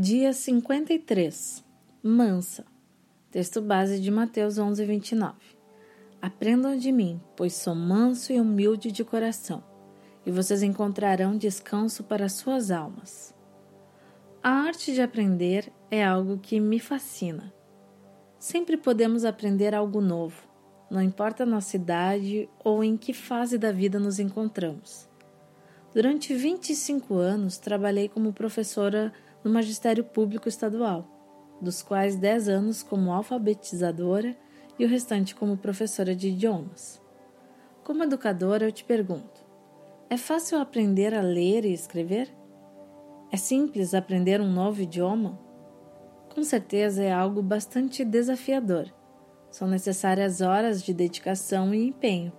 Dia 53. Mansa. Texto base de Mateus 11, 29. Aprendam de mim, pois sou manso e humilde de coração, e vocês encontrarão descanso para suas almas. A arte de aprender é algo que me fascina. Sempre podemos aprender algo novo, não importa a nossa idade ou em que fase da vida nos encontramos. Durante 25 anos, trabalhei como professora no Magistério Público Estadual, dos quais 10 anos como alfabetizadora e o restante como professora de idiomas. Como educadora, eu te pergunto: é fácil aprender a ler e escrever? É simples aprender um novo idioma? Com certeza é algo bastante desafiador. São necessárias horas de dedicação e empenho,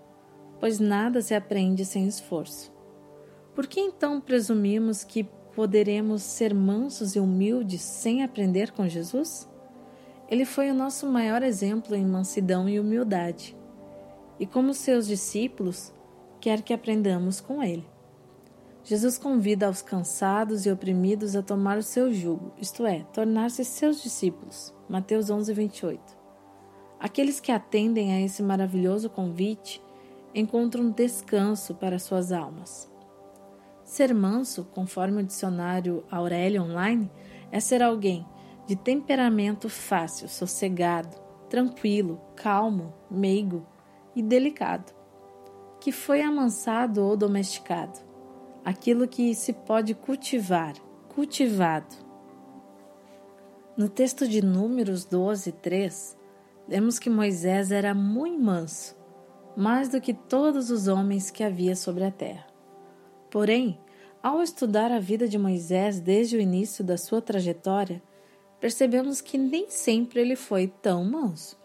pois nada se aprende sem esforço. Por que então presumimos que poderemos ser mansos e humildes sem aprender com Jesus? Ele foi o nosso maior exemplo em mansidão e humildade. E como seus discípulos, quer que aprendamos com ele. Jesus convida aos cansados e oprimidos a tomar o seu jugo, isto é, tornar-se seus discípulos. Mateus 11, 28. Aqueles que atendem a esse maravilhoso convite encontram descanso para suas almas. Ser manso, conforme o dicionário Aurélio Online, é ser alguém de temperamento fácil, sossegado, tranquilo, calmo, meigo e delicado, que foi amansado ou domesticado aquilo que se pode cultivar, cultivado. No texto de Números 12, 3, lemos que Moisés era muito manso, mais do que todos os homens que havia sobre a terra. Porém, ao estudar a vida de Moisés desde o início da sua trajetória, percebemos que nem sempre ele foi tão manso.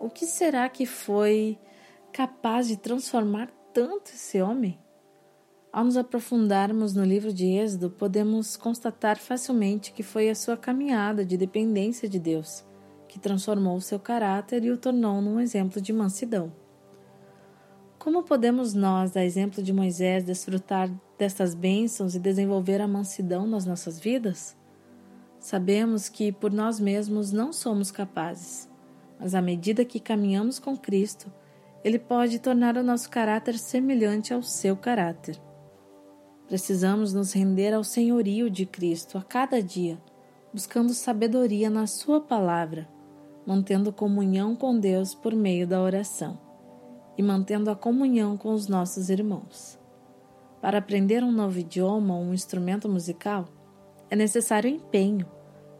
O que será que foi capaz de transformar tanto esse homem? Ao nos aprofundarmos no livro de Êxodo, podemos constatar facilmente que foi a sua caminhada de dependência de Deus que transformou seu caráter e o tornou num exemplo de mansidão. Como podemos nós, a exemplo de Moisés, desfrutar destas bênçãos e desenvolver a mansidão nas nossas vidas? Sabemos que por nós mesmos não somos capazes, mas à medida que caminhamos com Cristo, Ele pode tornar o nosso caráter semelhante ao seu caráter. Precisamos nos render ao senhorio de Cristo a cada dia, buscando sabedoria na Sua palavra, mantendo comunhão com Deus por meio da oração e mantendo a comunhão com os nossos irmãos. Para aprender um novo idioma ou um instrumento musical, é necessário empenho,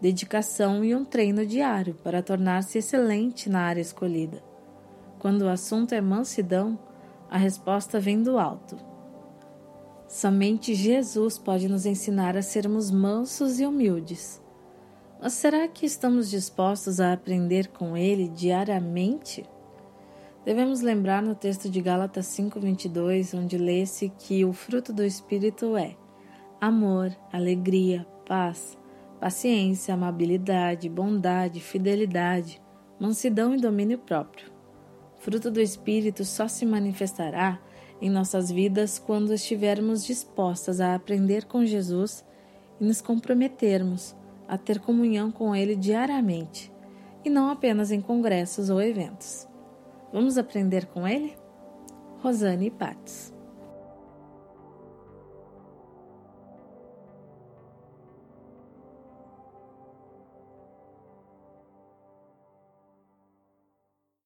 dedicação e um treino diário para tornar-se excelente na área escolhida. Quando o assunto é mansidão, a resposta vem do alto Somente Jesus pode nos ensinar a sermos mansos e humildes. Mas será que estamos dispostos a aprender com Ele diariamente? Devemos lembrar no texto de Gálatas 5:22, onde lê-se que o fruto do Espírito é amor, alegria, paz, paciência, amabilidade, bondade, fidelidade, mansidão e domínio próprio. Fruto do Espírito só se manifestará em nossas vidas quando estivermos dispostas a aprender com Jesus e nos comprometermos a ter comunhão com Ele diariamente e não apenas em congressos ou eventos. Vamos aprender com Ele? Rosane Pates